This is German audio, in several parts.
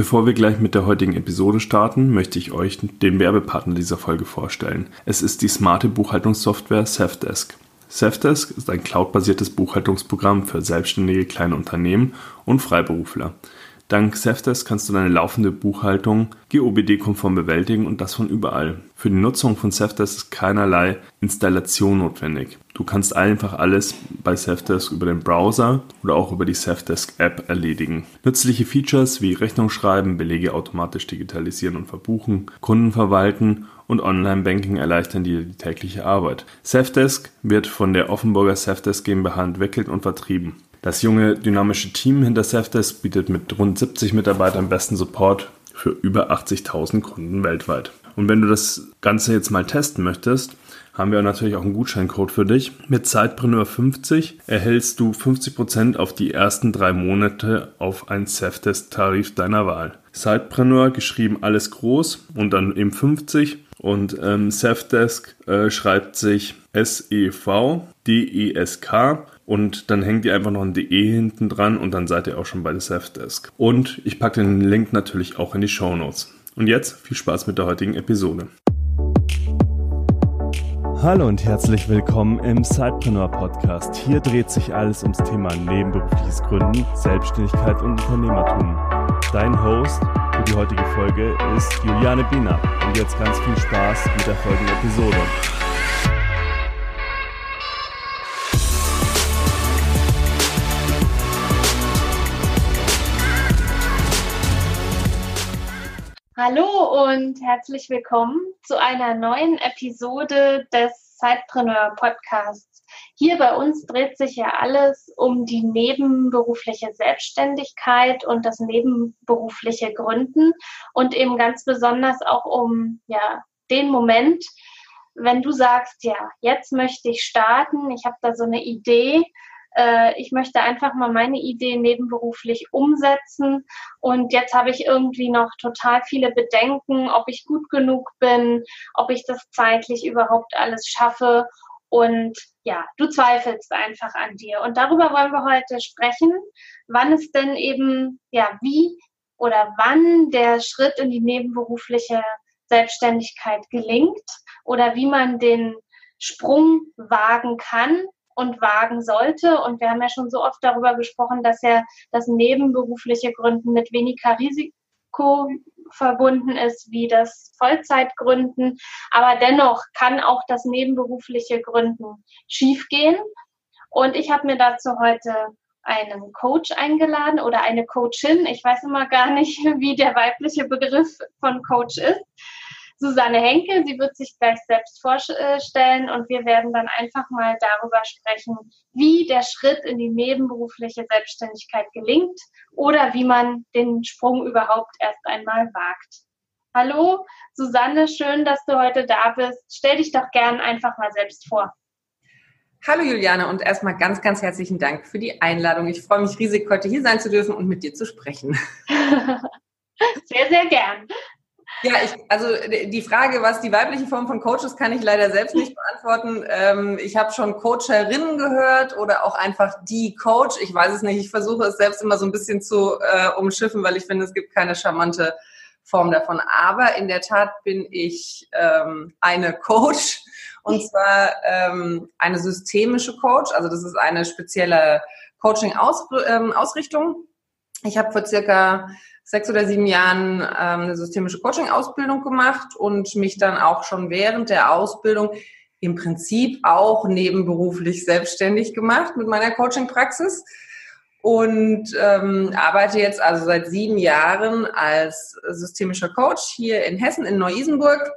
Bevor wir gleich mit der heutigen Episode starten, möchte ich euch den Werbepartner dieser Folge vorstellen. Es ist die smarte Buchhaltungssoftware Safdesk. Safdesk ist ein cloudbasiertes Buchhaltungsprogramm für selbstständige kleine Unternehmen und Freiberufler. Dank Safdesk kannst du deine laufende Buchhaltung GOBD-konform bewältigen und das von überall. Für die Nutzung von Safdesk ist keinerlei Installation notwendig. Du kannst einfach alles bei Safdesk über den Browser oder auch über die Safdesk App erledigen. Nützliche Features wie Rechnung schreiben, Belege automatisch digitalisieren und verbuchen, Kunden verwalten und Online-Banking erleichtern dir die tägliche Arbeit. Safdesk wird von der Offenburger Safdesk GmbH entwickelt und vertrieben. Das junge, dynamische Team hinter Safdesk bietet mit rund 70 Mitarbeitern besten Support für über 80.000 Kunden weltweit. Und wenn du das Ganze jetzt mal testen möchtest, haben wir natürlich auch einen Gutscheincode für dich. Mit Zeitpreneur50 erhältst du 50% auf die ersten drei Monate auf einen Safdesk-Tarif deiner Wahl. Zeitpreneur geschrieben alles groß und dann eben 50 und ähm, Safdesk äh, schreibt sich S-E-V-D-E-S-K und dann hängt ihr einfach noch ein DE hinten dran und dann seid ihr auch schon bei der Safdesk. Und ich packe den Link natürlich auch in die Show Notes. Und jetzt viel Spaß mit der heutigen Episode. Hallo und herzlich willkommen im Sidepreneur Podcast. Hier dreht sich alles ums Thema nebenberufliches Gründen, Selbstständigkeit und Unternehmertum. Dein Host für die heutige Folge ist Juliane Biener. Und jetzt ganz viel Spaß mit der folgenden Episode. Hallo und herzlich willkommen zu einer neuen Episode des Zeitpreneur Podcasts. Hier bei uns dreht sich ja alles um die nebenberufliche Selbstständigkeit und das nebenberufliche Gründen und eben ganz besonders auch um ja den Moment, wenn du sagst, ja, jetzt möchte ich starten, ich habe da so eine Idee, äh, ich möchte einfach mal meine Ideen nebenberuflich umsetzen. Und jetzt habe ich irgendwie noch total viele Bedenken, ob ich gut genug bin, ob ich das zeitlich überhaupt alles schaffe. Und ja, du zweifelst einfach an dir. Und darüber wollen wir heute sprechen, wann es denn eben, ja, wie oder wann der Schritt in die nebenberufliche Selbstständigkeit gelingt oder wie man den Sprung wagen kann und wagen sollte. Und wir haben ja schon so oft darüber gesprochen, dass ja das nebenberufliche Gründen mit weniger Risiko verbunden ist wie das Vollzeitgründen. Aber dennoch kann auch das nebenberufliche Gründen schiefgehen. Und ich habe mir dazu heute einen Coach eingeladen oder eine Coachin. Ich weiß immer gar nicht, wie der weibliche Begriff von Coach ist. Susanne Henke. Sie wird sich gleich selbst vorstellen und wir werden dann einfach mal darüber sprechen, wie der Schritt in die nebenberufliche Selbstständigkeit gelingt oder wie man den Sprung überhaupt erst einmal wagt. Hallo, Susanne, schön, dass du heute da bist. Stell dich doch gern einfach mal selbst vor. Hallo Juliane und erstmal ganz, ganz herzlichen Dank für die Einladung. Ich freue mich riesig, heute hier sein zu dürfen und mit dir zu sprechen. sehr, sehr gern. Ja, ich, also die Frage, was die weibliche Form von Coach ist, kann ich leider selbst nicht beantworten. Ähm, ich habe schon Coacherinnen gehört oder auch einfach die Coach. Ich weiß es nicht. Ich versuche es selbst immer so ein bisschen zu äh, umschiffen, weil ich finde, es gibt keine charmante Form davon. Aber in der Tat bin ich ähm, eine Coach und zwar ähm, eine systemische Coach. Also das ist eine spezielle Coaching-Ausrichtung. Ähm, ich habe vor circa sechs oder sieben Jahren ähm, eine systemische Coaching-Ausbildung gemacht und mich dann auch schon während der Ausbildung im Prinzip auch nebenberuflich selbstständig gemacht mit meiner Coaching-Praxis und ähm, arbeite jetzt also seit sieben Jahren als systemischer Coach hier in Hessen in Neu-Isenburg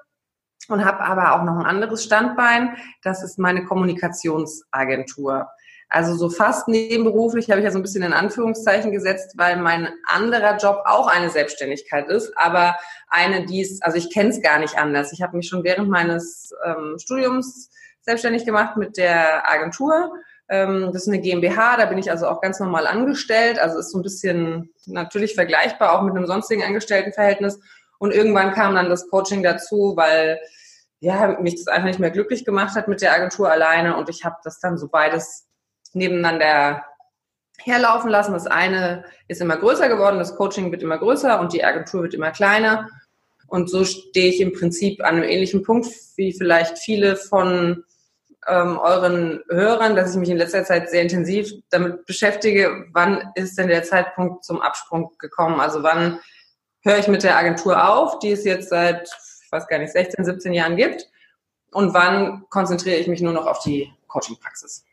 und habe aber auch noch ein anderes Standbein. Das ist meine Kommunikationsagentur. Also so fast nebenberuflich habe ich ja so ein bisschen in Anführungszeichen gesetzt, weil mein anderer Job auch eine Selbstständigkeit ist, aber eine, die ist, also ich kenne es gar nicht anders. Ich habe mich schon während meines ähm, Studiums selbstständig gemacht mit der Agentur. Ähm, das ist eine GmbH, da bin ich also auch ganz normal angestellt. Also ist so ein bisschen natürlich vergleichbar auch mit einem sonstigen Angestelltenverhältnis. Und irgendwann kam dann das Coaching dazu, weil ja, mich das einfach nicht mehr glücklich gemacht hat mit der Agentur alleine und ich habe das dann so beides nebeneinander herlaufen lassen. Das eine ist immer größer geworden, das Coaching wird immer größer und die Agentur wird immer kleiner. Und so stehe ich im Prinzip an einem ähnlichen Punkt wie vielleicht viele von ähm, euren Hörern, dass ich mich in letzter Zeit sehr intensiv damit beschäftige, wann ist denn der Zeitpunkt zum Absprung gekommen? Also wann höre ich mit der Agentur auf, die es jetzt seit, ich weiß gar nicht, 16, 17 Jahren gibt? Und wann konzentriere ich mich nur noch auf die Coaching-Praxis?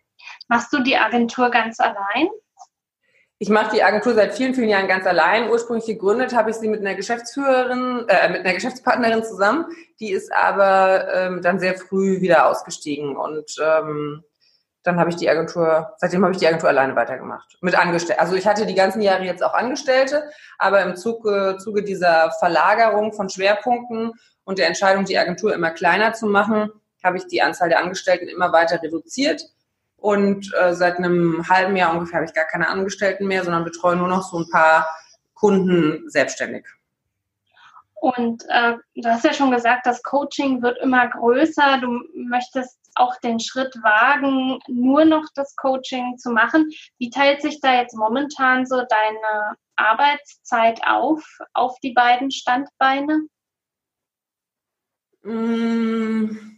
Machst du die Agentur ganz allein? Ich mache die Agentur seit vielen, vielen Jahren ganz allein. Ursprünglich gegründet habe ich sie mit einer Geschäftsführerin, äh, mit einer Geschäftspartnerin zusammen. Die ist aber ähm, dann sehr früh wieder ausgestiegen und ähm, dann habe ich die Agentur, seitdem habe ich die Agentur alleine weitergemacht. Mit Angestellten. Also ich hatte die ganzen Jahre jetzt auch Angestellte, aber im Zuge, Zuge dieser Verlagerung von Schwerpunkten und der Entscheidung, die Agentur immer kleiner zu machen, habe ich die Anzahl der Angestellten immer weiter reduziert und äh, seit einem halben Jahr ungefähr habe ich gar keine Angestellten mehr, sondern betreue nur noch so ein paar Kunden selbstständig. Und äh, du hast ja schon gesagt, das Coaching wird immer größer. Du möchtest auch den Schritt wagen, nur noch das Coaching zu machen. Wie teilt sich da jetzt momentan so deine Arbeitszeit auf, auf die beiden Standbeine? Mm,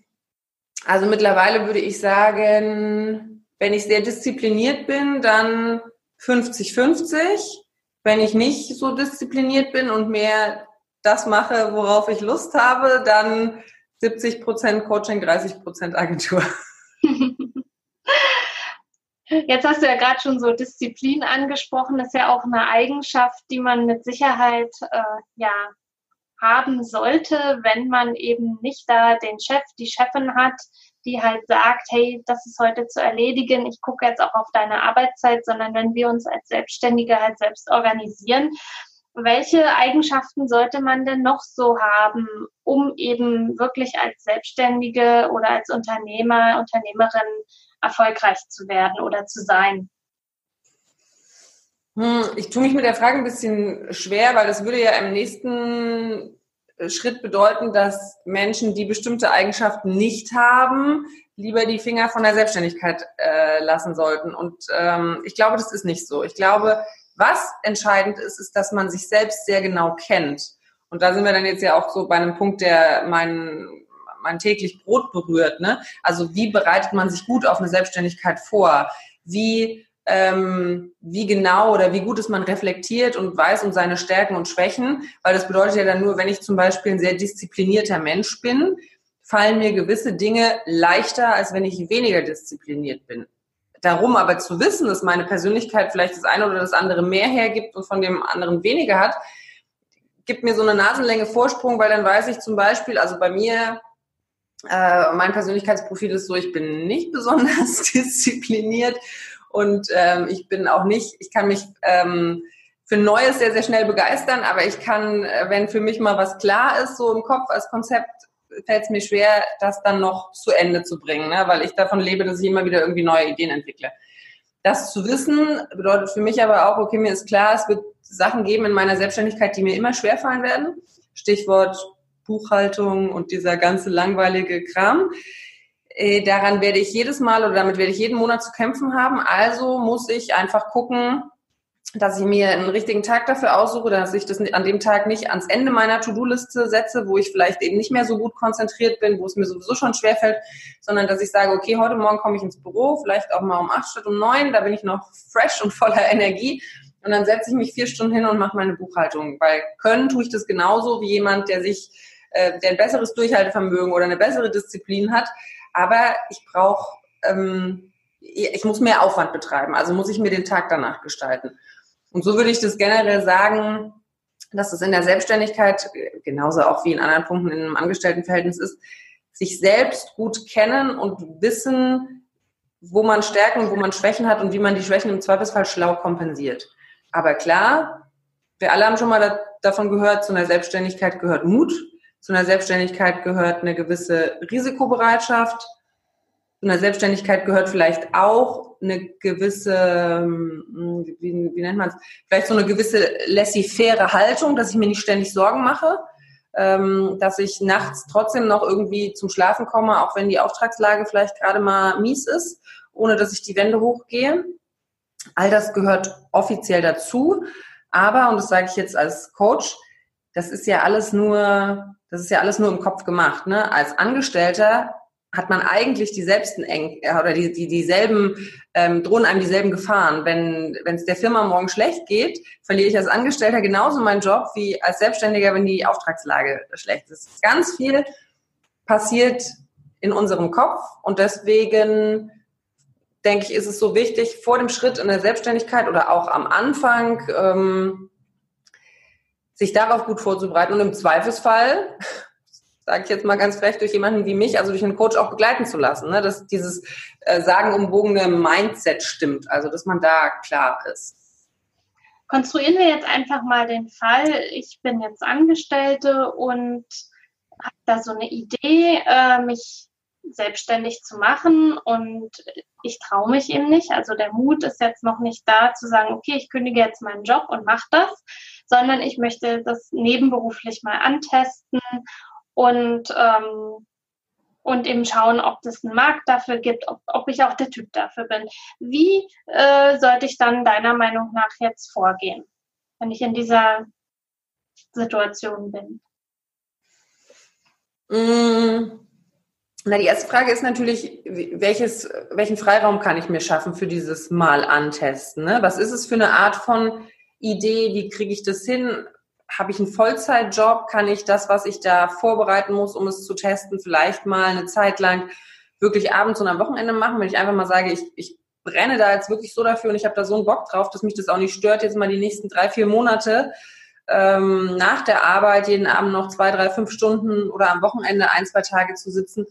also mittlerweile würde ich sagen, wenn ich sehr diszipliniert bin, dann 50-50. Wenn ich nicht so diszipliniert bin und mehr das mache, worauf ich Lust habe, dann 70 Prozent Coaching, 30 Prozent Agentur. Jetzt hast du ja gerade schon so Disziplin angesprochen. Das ist ja auch eine Eigenschaft, die man mit Sicherheit äh, ja haben sollte, wenn man eben nicht da den Chef, die Chefin hat, die halt sagt, hey, das ist heute zu erledigen, ich gucke jetzt auch auf deine Arbeitszeit, sondern wenn wir uns als Selbstständige halt selbst organisieren, welche Eigenschaften sollte man denn noch so haben, um eben wirklich als Selbstständige oder als Unternehmer, Unternehmerin erfolgreich zu werden oder zu sein? Hm, ich tue mich mit der Frage ein bisschen schwer, weil das würde ja im nächsten Schritt bedeuten, dass Menschen, die bestimmte Eigenschaften nicht haben, lieber die Finger von der Selbstständigkeit äh, lassen sollten. Und ähm, ich glaube, das ist nicht so. Ich glaube, was entscheidend ist, ist, dass man sich selbst sehr genau kennt. Und da sind wir dann jetzt ja auch so bei einem Punkt, der mein, mein täglich Brot berührt. Ne? Also wie bereitet man sich gut auf eine Selbstständigkeit vor? Wie ähm, wie genau oder wie gut ist man reflektiert und weiß um seine Stärken und Schwächen, weil das bedeutet ja dann nur, wenn ich zum Beispiel ein sehr disziplinierter Mensch bin, fallen mir gewisse Dinge leichter, als wenn ich weniger diszipliniert bin. Darum aber zu wissen, dass meine Persönlichkeit vielleicht das eine oder das andere mehr hergibt und von dem anderen weniger hat, gibt mir so eine Nasenlänge Vorsprung, weil dann weiß ich zum Beispiel, also bei mir, äh, mein Persönlichkeitsprofil ist so, ich bin nicht besonders diszipliniert und ähm, ich bin auch nicht, ich kann mich ähm, für Neues sehr, sehr schnell begeistern, aber ich kann, äh, wenn für mich mal was klar ist, so im Kopf als Konzept, fällt es mir schwer, das dann noch zu Ende zu bringen, ne? weil ich davon lebe, dass ich immer wieder irgendwie neue Ideen entwickle. Das zu wissen bedeutet für mich aber auch, okay, mir ist klar, es wird Sachen geben in meiner Selbstständigkeit, die mir immer schwerfallen werden. Stichwort Buchhaltung und dieser ganze langweilige Kram. Äh, daran werde ich jedes Mal oder damit werde ich jeden Monat zu kämpfen haben. Also muss ich einfach gucken, dass ich mir einen richtigen Tag dafür aussuche, dass ich das an dem Tag nicht ans Ende meiner To-Do-Liste setze, wo ich vielleicht eben nicht mehr so gut konzentriert bin, wo es mir sowieso schon schwerfällt, sondern dass ich sage, okay, heute Morgen komme ich ins Büro, vielleicht auch mal um acht statt um neun, da bin ich noch fresh und voller Energie und dann setze ich mich vier Stunden hin und mache meine Buchhaltung, weil können tue ich das genauso wie jemand, der sich, äh, der ein besseres Durchhaltevermögen oder eine bessere Disziplin hat, aber ich brauche, ähm, ich muss mehr Aufwand betreiben, also muss ich mir den Tag danach gestalten. Und so würde ich das generell sagen, dass es in der Selbstständigkeit, genauso auch wie in anderen Punkten in einem Angestelltenverhältnis ist, sich selbst gut kennen und wissen, wo man Stärken und wo man Schwächen hat und wie man die Schwächen im Zweifelsfall schlau kompensiert. Aber klar, wir alle haben schon mal da, davon gehört, zu einer Selbstständigkeit gehört Mut, zu einer Selbstständigkeit gehört eine gewisse Risikobereitschaft. Zu einer Selbstständigkeit gehört vielleicht auch eine gewisse, hm, wie, wie nennt man es, vielleicht so eine gewisse laissez-faire Haltung, dass ich mir nicht ständig Sorgen mache, ähm, dass ich nachts trotzdem noch irgendwie zum Schlafen komme, auch wenn die Auftragslage vielleicht gerade mal mies ist, ohne dass ich die Wände hochgehe. All das gehört offiziell dazu. Aber, und das sage ich jetzt als Coach, das ist ja alles nur, das ist ja alles nur im Kopf gemacht. Ne? Als Angestellter hat man eigentlich dieselben eng äh, oder die, die dieselben ähm, drohen einem dieselben Gefahren. Wenn es der Firma morgen schlecht geht, verliere ich als Angestellter genauso meinen Job wie als Selbstständiger, wenn die Auftragslage schlecht ist. Ganz viel passiert in unserem Kopf und deswegen denke ich, ist es so wichtig, vor dem Schritt in der Selbstständigkeit oder auch am Anfang ähm, sich darauf gut vorzubereiten und im Zweifelsfall sage ich jetzt mal ganz frech, durch jemanden wie mich, also durch einen Coach auch begleiten zu lassen, ne? dass dieses äh, sagenumwogene Mindset stimmt, also dass man da klar ist. Konstruieren wir jetzt einfach mal den Fall, ich bin jetzt Angestellte und habe da so eine Idee, äh, mich selbstständig zu machen und ich traue mich eben nicht. Also der Mut ist jetzt noch nicht da zu sagen, okay, ich kündige jetzt meinen Job und mache das, sondern ich möchte das nebenberuflich mal antesten und, ähm, und eben schauen, ob es einen Markt dafür gibt, ob, ob ich auch der Typ dafür bin. Wie äh, sollte ich dann deiner Meinung nach jetzt vorgehen, wenn ich in dieser Situation bin? Mmh. Na, die erste Frage ist natürlich, welches, welchen Freiraum kann ich mir schaffen für dieses Mal antesten? Ne? Was ist es für eine Art von Idee? Wie kriege ich das hin? habe ich einen Vollzeitjob, kann ich das, was ich da vorbereiten muss, um es zu testen, vielleicht mal eine Zeit lang wirklich abends und am Wochenende machen, wenn ich einfach mal sage, ich, ich brenne da jetzt wirklich so dafür und ich habe da so einen Bock drauf, dass mich das auch nicht stört, jetzt mal die nächsten drei, vier Monate ähm, nach der Arbeit jeden Abend noch zwei, drei, fünf Stunden oder am Wochenende ein, zwei Tage zu sitzen,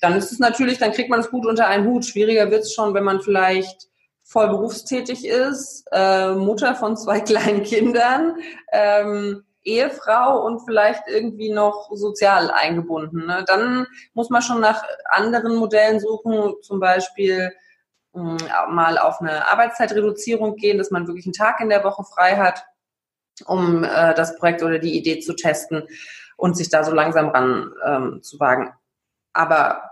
dann ist es natürlich, dann kriegt man es gut unter einen Hut. Schwieriger wird es schon, wenn man vielleicht voll berufstätig ist, äh, Mutter von zwei kleinen Kindern, ähm, Ehefrau und vielleicht irgendwie noch sozial eingebunden. Ne? Dann muss man schon nach anderen Modellen suchen, zum Beispiel mh, hm, mal auf eine Arbeitszeitreduzierung gehen, dass man wirklich einen Tag in der Woche frei hat, um äh, das Projekt oder die Idee zu testen und sich da so langsam ran ähm, zu wagen. Aber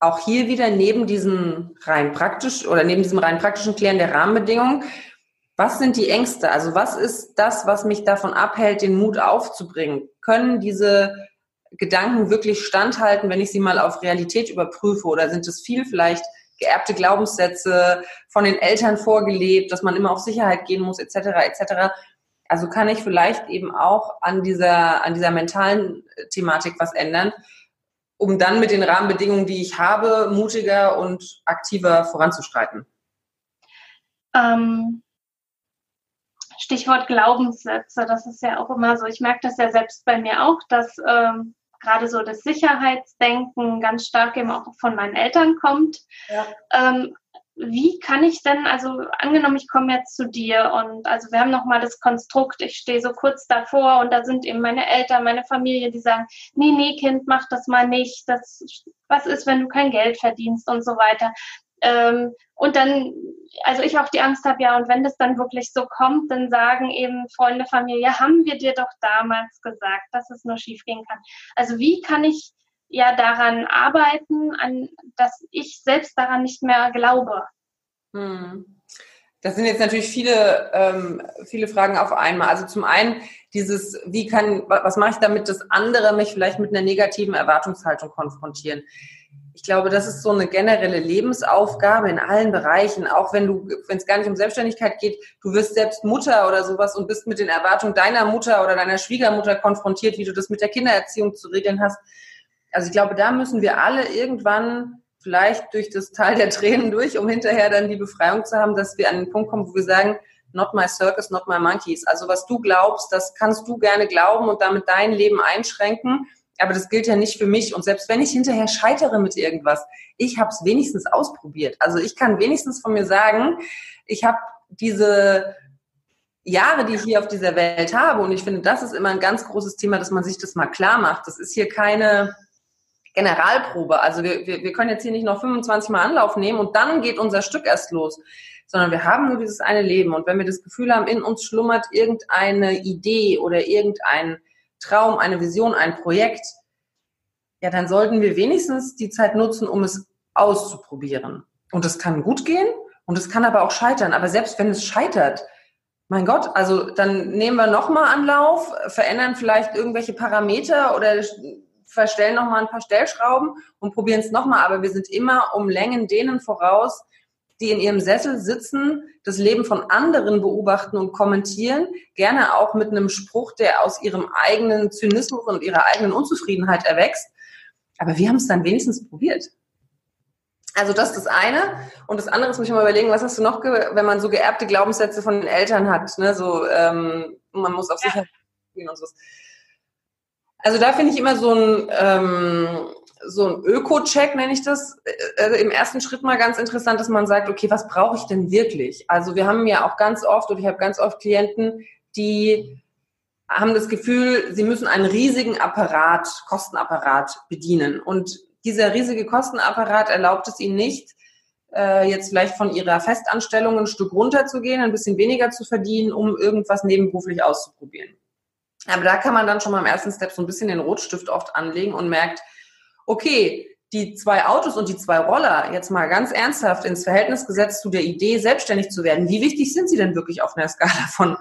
auch hier wieder neben diesem rein praktisch oder neben diesem rein praktischen Klären der Rahmenbedingungen, was sind die Ängste? Also was ist das, was mich davon abhält, den Mut aufzubringen? Können diese Gedanken wirklich standhalten, wenn ich sie mal auf Realität überprüfe? Oder sind es viel vielleicht geerbte Glaubenssätze von den Eltern vorgelebt, dass man immer auf Sicherheit gehen muss, etc., etc.? Also kann ich vielleicht eben auch an dieser, an dieser mentalen Thematik was ändern um dann mit den Rahmenbedingungen, die ich habe, mutiger und aktiver voranzuschreiten? Ähm, Stichwort Glaubenssätze, das ist ja auch immer so. Ich merke das ja selbst bei mir auch, dass ähm, gerade so das Sicherheitsdenken ganz stark eben auch von meinen Eltern kommt. Ja. Ähm, wie kann ich denn, also angenommen, ich komme jetzt zu dir und also wir haben nochmal das Konstrukt, ich stehe so kurz davor und da sind eben meine Eltern, meine Familie, die sagen, nee, nee, Kind, mach das mal nicht, das, was ist, wenn du kein Geld verdienst und so weiter. Ähm, und dann, also ich auch die Angst habe, ja, und wenn das dann wirklich so kommt, dann sagen eben Freunde, Familie, haben wir dir doch damals gesagt, dass es nur schief gehen kann. Also wie kann ich ja daran arbeiten, an, dass ich selbst daran nicht mehr glaube. Hm. Das sind jetzt natürlich viele, ähm, viele Fragen auf einmal. Also zum einen dieses, wie kann, was mache ich damit, dass andere mich vielleicht mit einer negativen Erwartungshaltung konfrontieren? Ich glaube, das ist so eine generelle Lebensaufgabe in allen Bereichen, auch wenn du, wenn es gar nicht um Selbstständigkeit geht, du wirst selbst Mutter oder sowas und bist mit den Erwartungen deiner Mutter oder deiner Schwiegermutter konfrontiert, wie du das mit der Kindererziehung zu regeln hast also ich glaube, da müssen wir alle irgendwann vielleicht durch das Tal der Tränen durch, um hinterher dann die Befreiung zu haben, dass wir an den Punkt kommen, wo wir sagen, not my circus, not my monkeys. Also was du glaubst, das kannst du gerne glauben und damit dein Leben einschränken. Aber das gilt ja nicht für mich. Und selbst wenn ich hinterher scheitere mit irgendwas, ich habe es wenigstens ausprobiert. Also ich kann wenigstens von mir sagen, ich habe diese Jahre, die ich hier auf dieser Welt habe, und ich finde, das ist immer ein ganz großes Thema, dass man sich das mal klar macht. Das ist hier keine, Generalprobe. Also wir, wir, wir können jetzt hier nicht noch 25 Mal Anlauf nehmen und dann geht unser Stück erst los, sondern wir haben nur dieses eine Leben. Und wenn wir das Gefühl haben, in uns schlummert irgendeine Idee oder irgendein Traum, eine Vision, ein Projekt, ja, dann sollten wir wenigstens die Zeit nutzen, um es auszuprobieren. Und das kann gut gehen Und es kann aber auch scheitern. Aber selbst wenn es scheitert, mein Gott, also dann nehmen wir nochmal Anlauf, verändern vielleicht irgendwelche Parameter oder verstellen nochmal ein paar Stellschrauben und probieren es nochmal. Aber wir sind immer um Längen denen voraus, die in ihrem Sessel sitzen, das Leben von anderen beobachten und kommentieren, gerne auch mit einem Spruch, der aus ihrem eigenen Zynismus und ihrer eigenen Unzufriedenheit erwächst. Aber wir haben es dann wenigstens probiert. Also das ist das eine. Und das andere ist, muss ich mal überlegen, was hast du noch, wenn man so geerbte Glaubenssätze von den Eltern hat, ne? so ähm, man muss auf ja. Sicherheit gehen und so. Also da finde ich immer so ein, ähm, so ein Öko-Check, nenne ich das, äh, im ersten Schritt mal ganz interessant, dass man sagt, okay, was brauche ich denn wirklich? Also wir haben ja auch ganz oft, oder ich habe ganz oft Klienten, die haben das Gefühl, sie müssen einen riesigen Apparat, Kostenapparat bedienen. Und dieser riesige Kostenapparat erlaubt es ihnen nicht, äh, jetzt vielleicht von ihrer Festanstellung ein Stück runterzugehen, ein bisschen weniger zu verdienen, um irgendwas nebenberuflich auszuprobieren. Aber da kann man dann schon mal im ersten Step so ein bisschen den Rotstift oft anlegen und merkt, okay, die zwei Autos und die zwei Roller jetzt mal ganz ernsthaft ins Verhältnis gesetzt zu der Idee, selbstständig zu werden. Wie wichtig sind sie denn wirklich auf einer Skala von,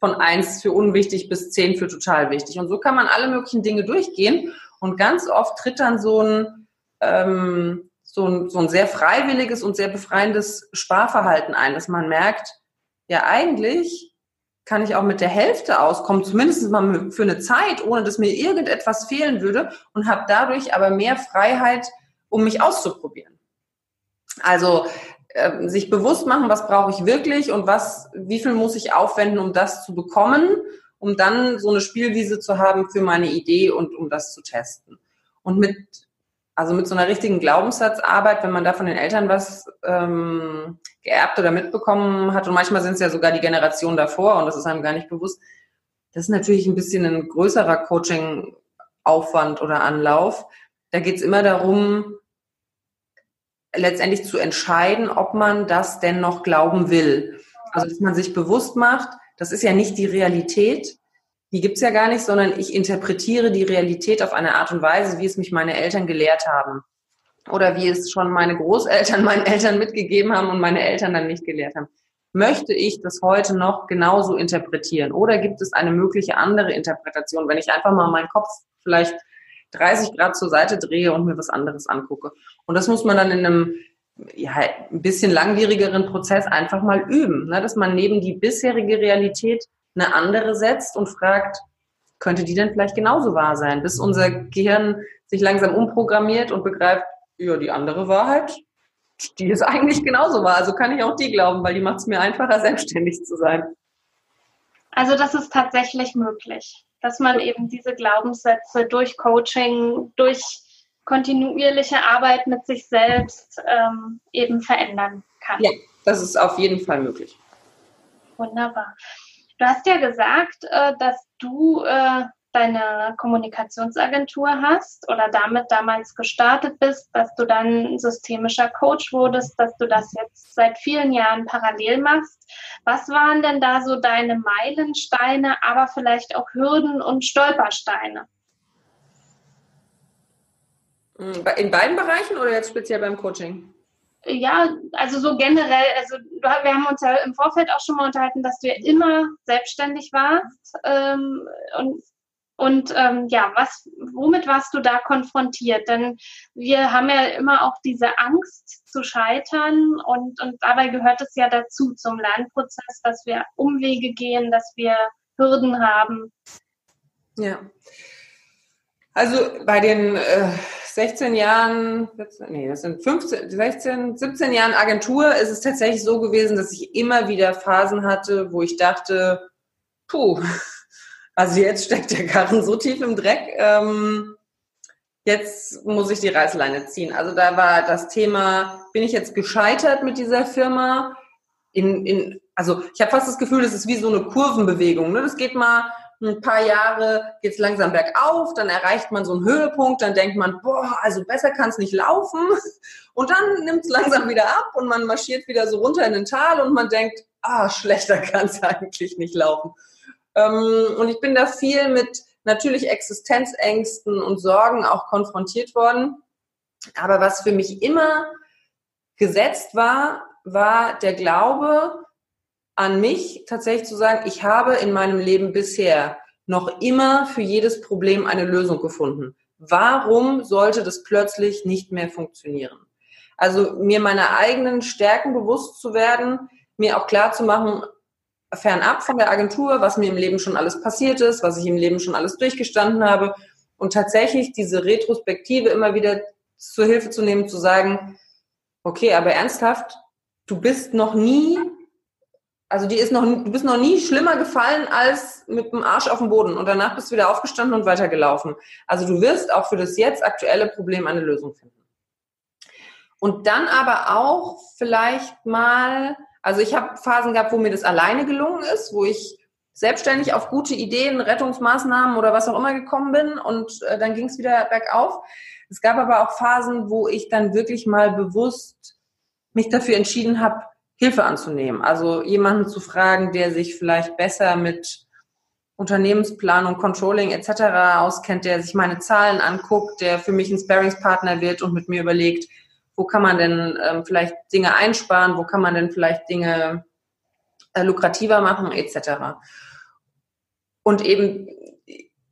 von eins für unwichtig bis zehn für total wichtig? Und so kann man alle möglichen Dinge durchgehen. Und ganz oft tritt dann so ein, ähm, so ein, so ein sehr freiwilliges und sehr befreiendes Sparverhalten ein, dass man merkt, ja eigentlich kann ich auch mit der Hälfte auskommen, zumindest mal für eine Zeit, ohne dass mir irgendetwas fehlen würde und habe dadurch aber mehr Freiheit, um mich auszuprobieren. Also äh, sich bewusst machen, was brauche ich wirklich und was, wie viel muss ich aufwenden, um das zu bekommen, um dann so eine Spielwiese zu haben für meine Idee und um das zu testen. Und mit also mit so einer richtigen Glaubenssatzarbeit, wenn man da von den Eltern was ähm, geerbt oder mitbekommen hat, und manchmal sind es ja sogar die Generationen davor und das ist einem gar nicht bewusst, das ist natürlich ein bisschen ein größerer Coaching-Aufwand oder Anlauf. Da geht es immer darum, letztendlich zu entscheiden, ob man das denn noch glauben will. Also dass man sich bewusst macht, das ist ja nicht die Realität, die gibt's ja gar nicht, sondern ich interpretiere die Realität auf eine Art und Weise, wie es mich meine Eltern gelehrt haben. Oder wie es schon meine Großeltern meinen Eltern mitgegeben haben und meine Eltern dann nicht gelehrt haben. Möchte ich das heute noch genauso interpretieren? Oder gibt es eine mögliche andere Interpretation, wenn ich einfach mal meinen Kopf vielleicht 30 Grad zur Seite drehe und mir was anderes angucke? Und das muss man dann in einem ja, ein bisschen langwierigeren Prozess einfach mal üben, ne? dass man neben die bisherige Realität eine andere setzt und fragt, könnte die denn vielleicht genauso wahr sein, bis unser Gehirn sich langsam umprogrammiert und begreift, ja, die andere Wahrheit, die ist eigentlich genauso wahr. Also kann ich auch die glauben, weil die macht es mir einfacher, selbstständig zu sein. Also das ist tatsächlich möglich, dass man eben diese Glaubenssätze durch Coaching, durch kontinuierliche Arbeit mit sich selbst ähm, eben verändern kann. Ja, das ist auf jeden Fall möglich. Wunderbar. Du hast ja gesagt, äh, dass du äh, deine Kommunikationsagentur hast oder damit damals gestartet bist, dass du dann systemischer Coach wurdest, dass du das jetzt seit vielen Jahren parallel machst. Was waren denn da so deine Meilensteine, aber vielleicht auch Hürden und Stolpersteine? In beiden Bereichen oder jetzt speziell beim Coaching? Ja, also so generell, also wir haben uns ja im Vorfeld auch schon mal unterhalten, dass du ja immer selbstständig warst. Ähm, und und ähm, ja, was, womit warst du da konfrontiert? Denn wir haben ja immer auch diese Angst zu scheitern und, und dabei gehört es ja dazu zum Lernprozess, dass wir Umwege gehen, dass wir Hürden haben. Ja. Also bei den äh, 16 Jahren, nee, das sind 15, 16, 17 Jahren Agentur ist es tatsächlich so gewesen, dass ich immer wieder Phasen hatte, wo ich dachte, puh, also jetzt steckt der Karren so tief im Dreck, ähm, jetzt muss ich die Reißleine ziehen. Also da war das Thema, bin ich jetzt gescheitert mit dieser Firma? In, in, also ich habe fast das Gefühl, das ist wie so eine Kurvenbewegung. Ne? Das geht mal ein paar Jahre geht es langsam bergauf, dann erreicht man so einen Höhepunkt, dann denkt man, boah, also besser kann es nicht laufen. Und dann nimmt es langsam wieder ab und man marschiert wieder so runter in den Tal und man denkt, ah, schlechter kann es eigentlich nicht laufen. Ähm, und ich bin da viel mit natürlich Existenzängsten und Sorgen auch konfrontiert worden. Aber was für mich immer gesetzt war, war der Glaube an mich, tatsächlich zu sagen, ich habe in meinem Leben bisher noch immer für jedes Problem eine Lösung gefunden. Warum sollte das plötzlich nicht mehr funktionieren? Also mir meine eigenen Stärken bewusst zu werden, mir auch klar zu machen, fernab von der Agentur, was mir im Leben schon alles passiert ist, was ich im Leben schon alles durchgestanden habe und tatsächlich diese Retrospektive immer wieder zur Hilfe zu nehmen, zu sagen, okay, aber ernsthaft, du bist noch nie, also die ist noch, du bist noch nie schlimmer gefallen als mit dem Arsch auf dem Boden und danach bist du wieder aufgestanden und weitergelaufen. Also du wirst auch für das jetzt aktuelle Problem eine Lösung finden. Und dann aber auch vielleicht mal, also ich habe Phasen gehabt, wo mir das alleine gelungen ist, wo ich selbstständig auf gute Ideen, Rettungsmaßnahmen oder was auch immer gekommen bin und äh, dann ging es wieder bergauf. Es gab aber auch Phasen, wo ich dann wirklich mal bewusst mich dafür entschieden habe, Hilfe anzunehmen. Also jemanden zu fragen, der sich vielleicht besser mit Unternehmensplanung, Controlling etc. auskennt, der sich meine Zahlen anguckt, der für mich ein Sparingspartner wird und mit mir überlegt, wo kann man denn ähm, vielleicht Dinge einsparen, wo kann man denn vielleicht Dinge äh, lukrativer machen, etc. Und eben,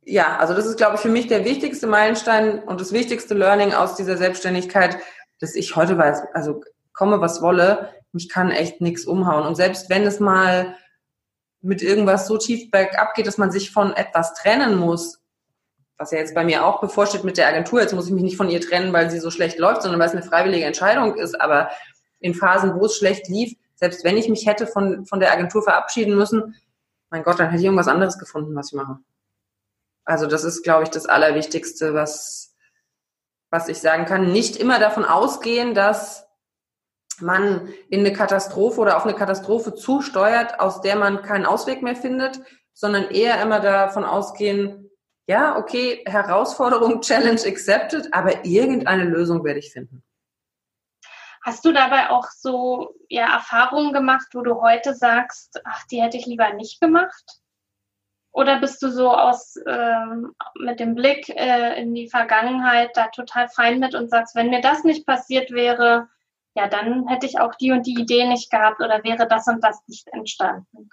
ja, also das ist, glaube ich, für mich der wichtigste Meilenstein und das wichtigste Learning aus dieser Selbstständigkeit, dass ich heute weiß, also komme, was wolle, mich kann echt nichts umhauen. Und selbst wenn es mal mit irgendwas so tief bergab geht, dass man sich von etwas trennen muss, was ja jetzt bei mir auch bevorsteht mit der Agentur. Jetzt muss ich mich nicht von ihr trennen, weil sie so schlecht läuft, sondern weil es eine freiwillige Entscheidung ist. Aber in Phasen, wo es schlecht lief, selbst wenn ich mich hätte von, von der Agentur verabschieden müssen, mein Gott, dann hätte ich irgendwas anderes gefunden, was ich mache. Also das ist, glaube ich, das Allerwichtigste, was, was ich sagen kann. Nicht immer davon ausgehen, dass man in eine Katastrophe oder auf eine Katastrophe zusteuert, aus der man keinen Ausweg mehr findet, sondern eher immer davon ausgehen, ja, okay, Herausforderung, Challenge accepted, aber irgendeine Lösung werde ich finden. Hast du dabei auch so ja, Erfahrungen gemacht, wo du heute sagst, ach, die hätte ich lieber nicht gemacht? Oder bist du so aus ähm, mit dem Blick äh, in die Vergangenheit da total fein mit und sagst, wenn mir das nicht passiert wäre, ja, dann hätte ich auch die und die Idee nicht gehabt oder wäre das und das nicht entstanden?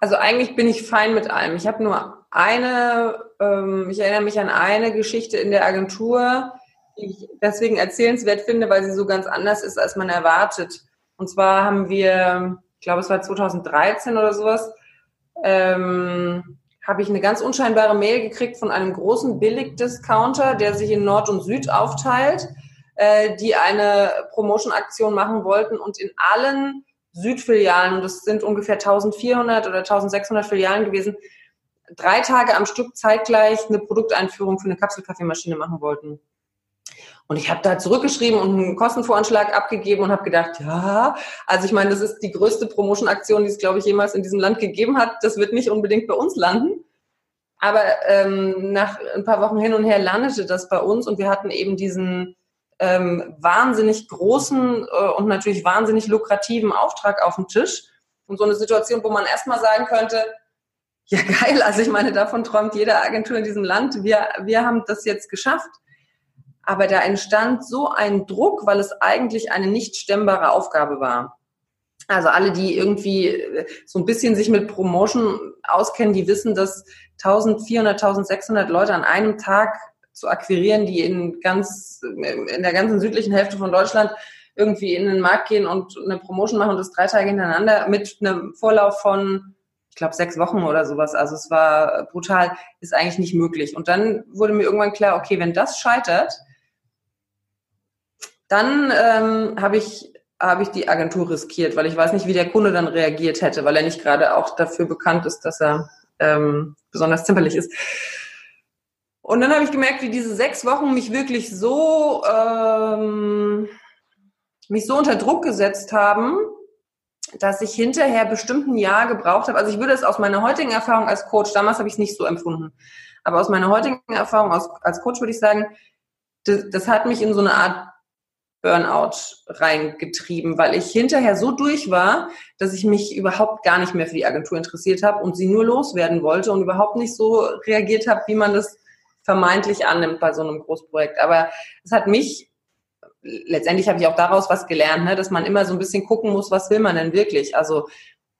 Also eigentlich bin ich fein mit allem. Ich habe nur eine, ähm, ich erinnere mich an eine Geschichte in der Agentur, die ich deswegen erzählenswert finde, weil sie so ganz anders ist, als man erwartet. Und zwar haben wir, ich glaube, es war 2013 oder sowas, ähm, habe ich eine ganz unscheinbare Mail gekriegt von einem großen Billig-Discounter, der sich in Nord und Süd aufteilt, äh, die eine Promotion-Aktion machen wollten und in allen Südfilialen, das sind ungefähr 1400 oder 1600 Filialen gewesen, drei Tage am Stück zeitgleich eine Produkteinführung für eine Kapselkaffeemaschine machen wollten. Und ich habe da zurückgeschrieben und einen Kostenvoranschlag abgegeben und habe gedacht, ja, also ich meine, das ist die größte Promotion-Aktion, die es, glaube ich, jemals in diesem Land gegeben hat. Das wird nicht unbedingt bei uns landen. Aber ähm, nach ein paar Wochen hin und her landete das bei uns und wir hatten eben diesen ähm, wahnsinnig großen äh, und natürlich wahnsinnig lukrativen Auftrag auf dem Tisch. Und so eine Situation, wo man erstmal sagen könnte, ja geil, also ich meine, davon träumt jede Agentur in diesem Land. Wir, wir haben das jetzt geschafft. Aber da entstand so ein Druck, weil es eigentlich eine nicht stemmbare Aufgabe war. Also alle, die irgendwie äh, so ein bisschen sich mit Promotion auskennen, die wissen, dass 1400, 1600 Leute an einem Tag zu akquirieren, die in ganz, in der ganzen südlichen Hälfte von Deutschland irgendwie in den Markt gehen und eine Promotion machen und das drei Tage hintereinander mit einem Vorlauf von, ich glaube, sechs Wochen oder sowas. Also es war brutal, ist eigentlich nicht möglich. Und dann wurde mir irgendwann klar, okay, wenn das scheitert, dann ähm, habe ich habe ich die Agentur riskiert, weil ich weiß nicht, wie der Kunde dann reagiert hätte, weil er nicht gerade auch dafür bekannt ist, dass er ähm, besonders zimperlich ist. Und dann habe ich gemerkt, wie diese sechs Wochen mich wirklich so, ähm, mich so unter Druck gesetzt haben, dass ich hinterher bestimmt ein Jahr gebraucht habe. Also ich würde es aus meiner heutigen Erfahrung als Coach, damals habe ich es nicht so empfunden, aber aus meiner heutigen Erfahrung als, als Coach würde ich sagen, das, das hat mich in so eine Art Burnout reingetrieben, weil ich hinterher so durch war, dass ich mich überhaupt gar nicht mehr für die Agentur interessiert habe und sie nur loswerden wollte und überhaupt nicht so reagiert habe, wie man das vermeintlich annimmt bei so einem Großprojekt. Aber es hat mich letztendlich habe ich auch daraus was gelernt, ne, dass man immer so ein bisschen gucken muss, was will man denn wirklich? Also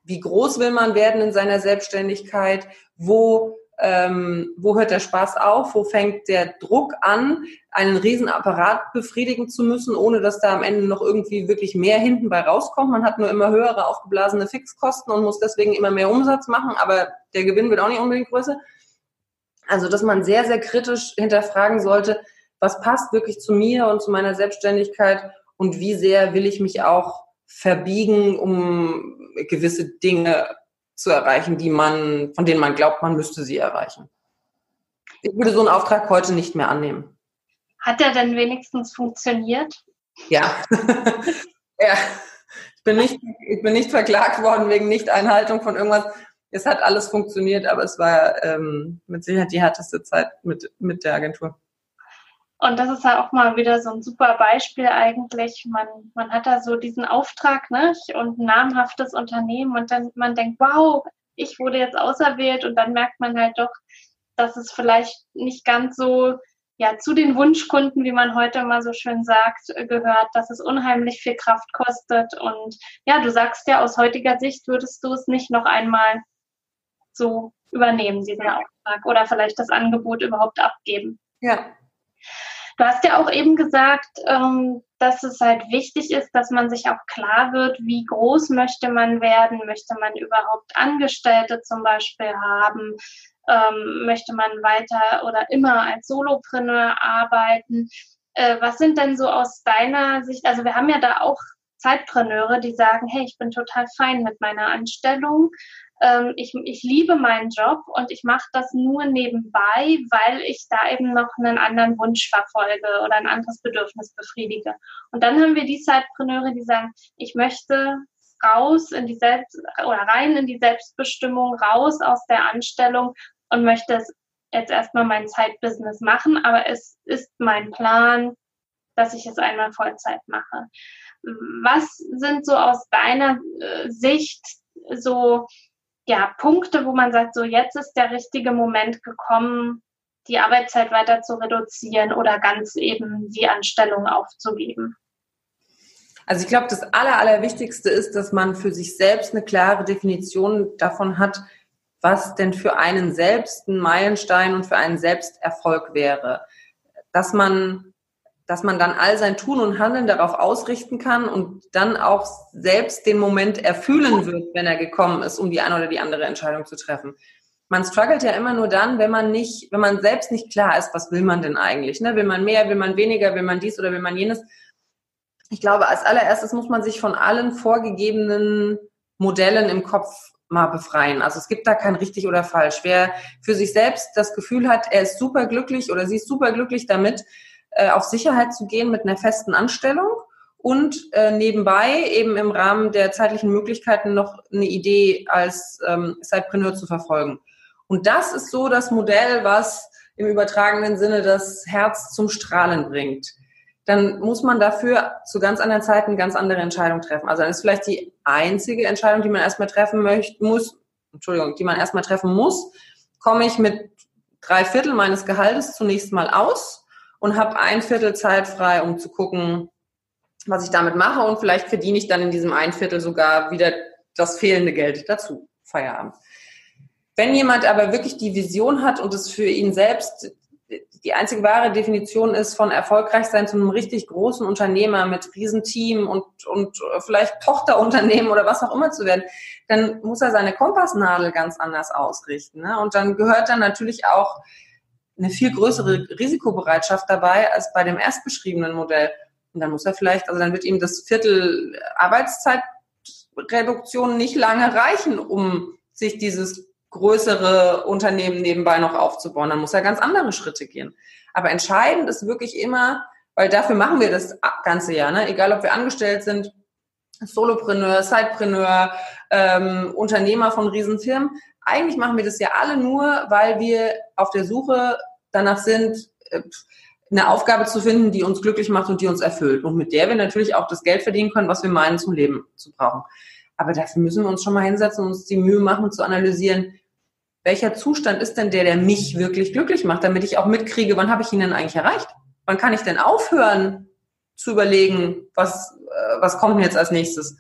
wie groß will man werden in seiner Selbstständigkeit? Wo ähm, wo hört der Spaß auf, wo fängt der Druck an, einen riesen Apparat befriedigen zu müssen, ohne dass da am Ende noch irgendwie wirklich mehr hinten bei rauskommt. Man hat nur immer höhere aufgeblasene Fixkosten und muss deswegen immer mehr Umsatz machen, aber der Gewinn wird auch nicht unbedingt größer. Also, dass man sehr, sehr kritisch hinterfragen sollte, was passt wirklich zu mir und zu meiner Selbstständigkeit und wie sehr will ich mich auch verbiegen, um gewisse Dinge zu erreichen, die man, von denen man glaubt, man müsste sie erreichen. Ich würde so einen Auftrag heute nicht mehr annehmen. Hat der denn wenigstens funktioniert? Ja. ja. Ich bin, nicht, ich bin nicht verklagt worden wegen Nichteinhaltung von irgendwas. Es hat alles funktioniert, aber es war ähm, mit Sicherheit die härteste Zeit mit, mit der Agentur. Und das ist ja auch mal wieder so ein super Beispiel eigentlich. Man, man hat da so diesen Auftrag ne? und ein namhaftes Unternehmen und dann man denkt, wow, ich wurde jetzt auserwählt und dann merkt man halt doch, dass es vielleicht nicht ganz so ja, zu den Wunschkunden, wie man heute mal so schön sagt, gehört, dass es unheimlich viel Kraft kostet. Und ja, du sagst ja, aus heutiger Sicht würdest du es nicht noch einmal so übernehmen, diesen Auftrag, oder vielleicht das Angebot überhaupt abgeben. Ja, Du hast ja auch eben gesagt, ähm, dass es halt wichtig ist, dass man sich auch klar wird, wie groß möchte man werden, möchte man überhaupt Angestellte zum Beispiel haben, ähm, möchte man weiter oder immer als Solopreneur arbeiten. Äh, was sind denn so aus deiner Sicht, also wir haben ja da auch Zeitpreneure, die sagen, hey, ich bin total fein mit meiner Anstellung ähm, ich, ich liebe meinen Job und ich mache das nur nebenbei, weil ich da eben noch einen anderen Wunsch verfolge oder ein anderes Bedürfnis befriedige. Und dann haben wir die Zeitpreneure, die sagen, ich möchte raus in die Selbst oder rein in die Selbstbestimmung, raus aus der Anstellung und möchte es jetzt erstmal mein Zeitbusiness machen, aber es ist mein Plan, dass ich es einmal Vollzeit mache. Was sind so aus deiner äh, Sicht so ja, Punkte, wo man sagt, so jetzt ist der richtige Moment gekommen, die Arbeitszeit weiter zu reduzieren oder ganz eben die Anstellung aufzugeben? Also ich glaube, das Aller, Allerwichtigste ist, dass man für sich selbst eine klare Definition davon hat, was denn für einen selbst ein Meilenstein und für einen selbst Erfolg wäre. Dass man dass man dann all sein Tun und Handeln darauf ausrichten kann und dann auch selbst den Moment erfühlen wird, wenn er gekommen ist, um die eine oder die andere Entscheidung zu treffen. Man struggelt ja immer nur dann, wenn man nicht, wenn man selbst nicht klar ist, was will man denn eigentlich? Ne? Will man mehr, will man weniger, will man dies oder will man jenes? Ich glaube, als allererstes muss man sich von allen vorgegebenen Modellen im Kopf mal befreien. Also es gibt da kein richtig oder falsch. Wer für sich selbst das Gefühl hat, er ist super glücklich oder sie ist super glücklich damit, äh, auf Sicherheit zu gehen mit einer festen Anstellung und äh, nebenbei eben im Rahmen der zeitlichen Möglichkeiten noch eine Idee als ähm, Sidepreneur zu verfolgen. Und das ist so das Modell, was im übertragenen Sinne das Herz zum Strahlen bringt. Dann muss man dafür zu ganz anderen Zeiten ganz andere Entscheidungen treffen. Also dann ist vielleicht die einzige Entscheidung, die man erstmal treffen möchte, muss, Entschuldigung, die man erstmal treffen muss, komme ich mit drei Viertel meines Gehaltes zunächst mal aus und habe ein Viertel Zeit frei, um zu gucken, was ich damit mache und vielleicht verdiene ich dann in diesem ein Viertel sogar wieder das fehlende Geld dazu. Feierabend. Wenn jemand aber wirklich die Vision hat und es für ihn selbst die einzige wahre Definition ist von erfolgreich sein zu einem richtig großen Unternehmer mit Riesenteam und, und vielleicht Tochterunternehmen oder was auch immer zu werden, dann muss er seine Kompassnadel ganz anders ausrichten. Ne? Und dann gehört dann natürlich auch eine viel größere Risikobereitschaft dabei als bei dem erst beschriebenen Modell. Und dann muss er vielleicht, also dann wird ihm das Viertel Arbeitszeitreduktion nicht lange reichen, um sich dieses größere Unternehmen nebenbei noch aufzubauen. Dann muss er ganz andere Schritte gehen. Aber entscheidend ist wirklich immer, weil dafür machen wir das ganze Jahr, ne? egal ob wir angestellt sind, Solopreneur, Sidepreneur, ähm, Unternehmer von Riesenfirmen, eigentlich machen wir das ja alle nur, weil wir auf der Suche danach sind, äh, eine Aufgabe zu finden, die uns glücklich macht und die uns erfüllt und mit der wir natürlich auch das Geld verdienen können, was wir meinen zum Leben zu brauchen. Aber dafür müssen wir uns schon mal hinsetzen und uns die Mühe machen zu analysieren, welcher Zustand ist denn der, der mich wirklich glücklich macht, damit ich auch mitkriege, wann habe ich ihn denn eigentlich erreicht? Wann kann ich denn aufhören, zu überlegen, was, äh, was kommt denn jetzt als nächstes.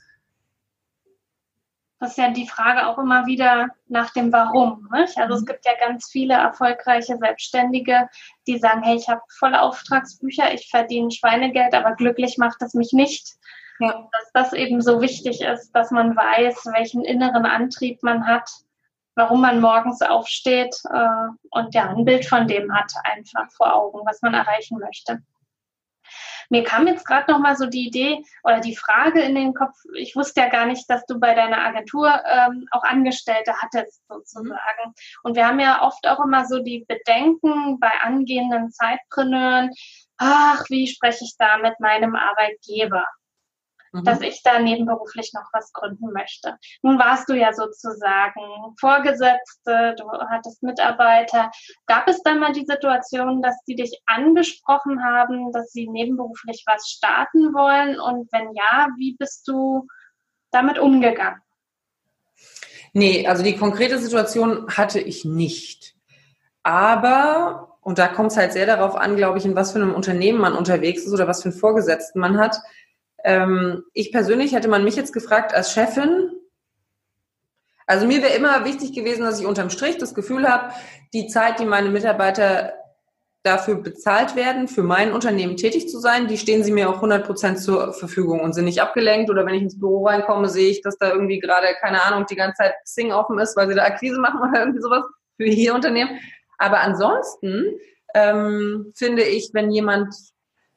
Das ist ja die Frage auch immer wieder nach dem Warum. Nicht? Also mhm. es gibt ja ganz viele erfolgreiche Selbstständige, die sagen, hey, ich habe volle Auftragsbücher, ich verdiene Schweinegeld, aber glücklich macht es mich nicht. Ja. Dass das eben so wichtig ist, dass man weiß, welchen inneren Antrieb man hat, warum man morgens aufsteht äh, und ja, ein Bild von dem hat einfach vor Augen, was man erreichen möchte. Mir kam jetzt gerade noch mal so die Idee oder die Frage in den Kopf. Ich wusste ja gar nicht, dass du bei deiner Agentur ähm, auch Angestellte hattest sozusagen. Und wir haben ja oft auch immer so die Bedenken bei angehenden Zeitpreneuren. Ach, wie spreche ich da mit meinem Arbeitgeber? Mhm. dass ich da nebenberuflich noch was gründen möchte. Nun warst du ja sozusagen Vorgesetzte, du hattest Mitarbeiter. Gab es dann mal die Situation, dass die dich angesprochen haben, dass sie nebenberuflich was starten wollen? Und wenn ja, wie bist du damit umgegangen? Nee, also die konkrete Situation hatte ich nicht. Aber, und da kommt es halt sehr darauf an, glaube ich, in was für einem Unternehmen man unterwegs ist oder was für einen Vorgesetzten man hat. Ähm, ich persönlich hätte man mich jetzt gefragt als Chefin. Also mir wäre immer wichtig gewesen, dass ich unterm Strich das Gefühl habe, die Zeit, die meine Mitarbeiter dafür bezahlt werden, für mein Unternehmen tätig zu sein, die stehen sie mir auch 100 Prozent zur Verfügung und sind nicht abgelenkt. Oder wenn ich ins Büro reinkomme, sehe ich, dass da irgendwie gerade, keine Ahnung, die ganze Zeit Sing offen ist, weil sie da Akquise machen oder irgendwie sowas für ihr Unternehmen. Aber ansonsten ähm, finde ich, wenn jemand,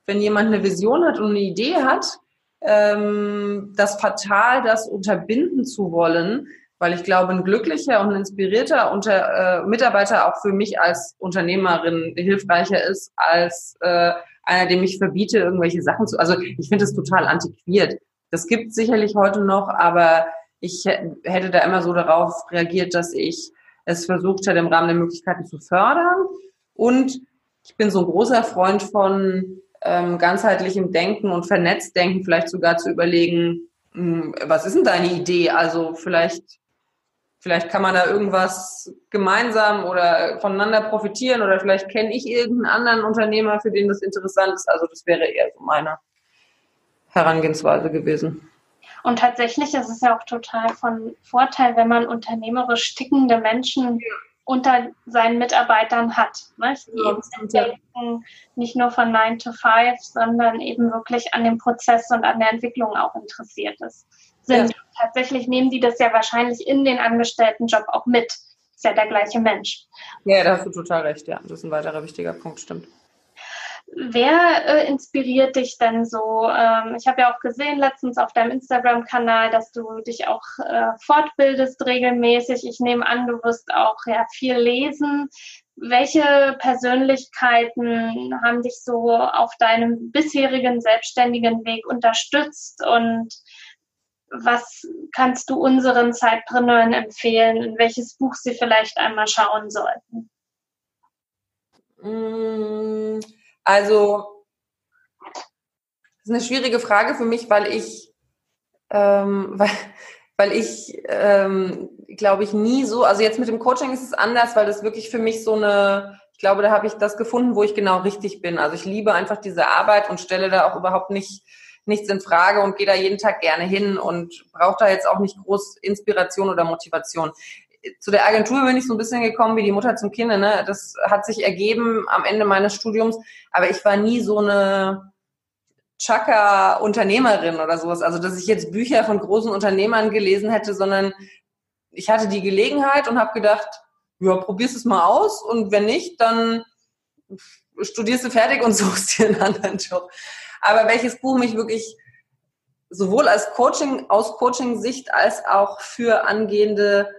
wenn jemand eine Vision hat und eine Idee hat, ähm, das fatal, das unterbinden zu wollen, weil ich glaube, ein glücklicher und inspirierter unter, äh, Mitarbeiter auch für mich als Unternehmerin hilfreicher ist als äh, einer, dem ich verbiete, irgendwelche Sachen zu. Also ich finde es total antiquiert. Das gibt sicherlich heute noch, aber ich hätte da immer so darauf reagiert, dass ich es versucht hätte, im Rahmen der Möglichkeiten zu fördern. Und ich bin so ein großer Freund von ähm, ganzheitlichem Denken und vernetzt Denken vielleicht sogar zu überlegen, mh, hm, was ist denn deine Idee? Also vielleicht, vielleicht kann man da irgendwas gemeinsam oder voneinander profitieren oder vielleicht kenne ich irgendeinen anderen Unternehmer, für den das interessant ist. Also das wäre eher so meine Herangehensweise gewesen. Und tatsächlich ist es ja auch total von Vorteil, wenn man unternehmerisch tickende Menschen ja unter seinen Mitarbeitern hat. Nicht? Die ja, nicht nur von 9 to 5, sondern eben wirklich an dem Prozess und an der Entwicklung auch interessiert ist. Sind. Ja. Tatsächlich nehmen die das ja wahrscheinlich in den Angestelltenjob auch mit. Ist ja der gleiche Mensch. Ja, da hast du total recht, ja. Das ist ein weiterer wichtiger Punkt, stimmt. Wer äh, inspiriert dich denn so? Ähm, ich habe ja auch gesehen letztens auf deinem Instagram-Kanal, dass du dich auch äh, fortbildest regelmäßig. Ich nehme an, du wirst auch ja viel lesen. Welche Persönlichkeiten haben dich so auf deinem bisherigen selbstständigen Weg unterstützt und was kannst du unseren Zeitpreneuren empfehlen, in welches Buch sie vielleicht einmal schauen sollten? Mmh also, das ist eine schwierige Frage für mich, weil ich, ähm, weil, weil ich, ähm, glaube ich, nie so, also jetzt mit dem Coaching ist es anders, weil das wirklich für mich so eine, ich glaube, da habe ich das gefunden, wo ich genau richtig bin. Also ich liebe einfach diese Arbeit und stelle da auch überhaupt nicht nichts in Frage und gehe da jeden Tag gerne hin und brauche da jetzt auch nicht groß Inspiration oder Motivation zu der Agentur bin ich so ein bisschen gekommen wie die Mutter zum Kind. Ne? Das hat sich ergeben am Ende meines Studiums, aber ich war nie so eine Chaka-Unternehmerin oder sowas. Also, dass ich jetzt Bücher von großen Unternehmern gelesen hätte, sondern ich hatte die Gelegenheit und habe gedacht, ja, probierst es mal aus und wenn nicht, dann studierst du fertig und suchst dir einen anderen Job. Aber welches Buch mich wirklich sowohl als Coaching, aus Coaching-Sicht als auch für angehende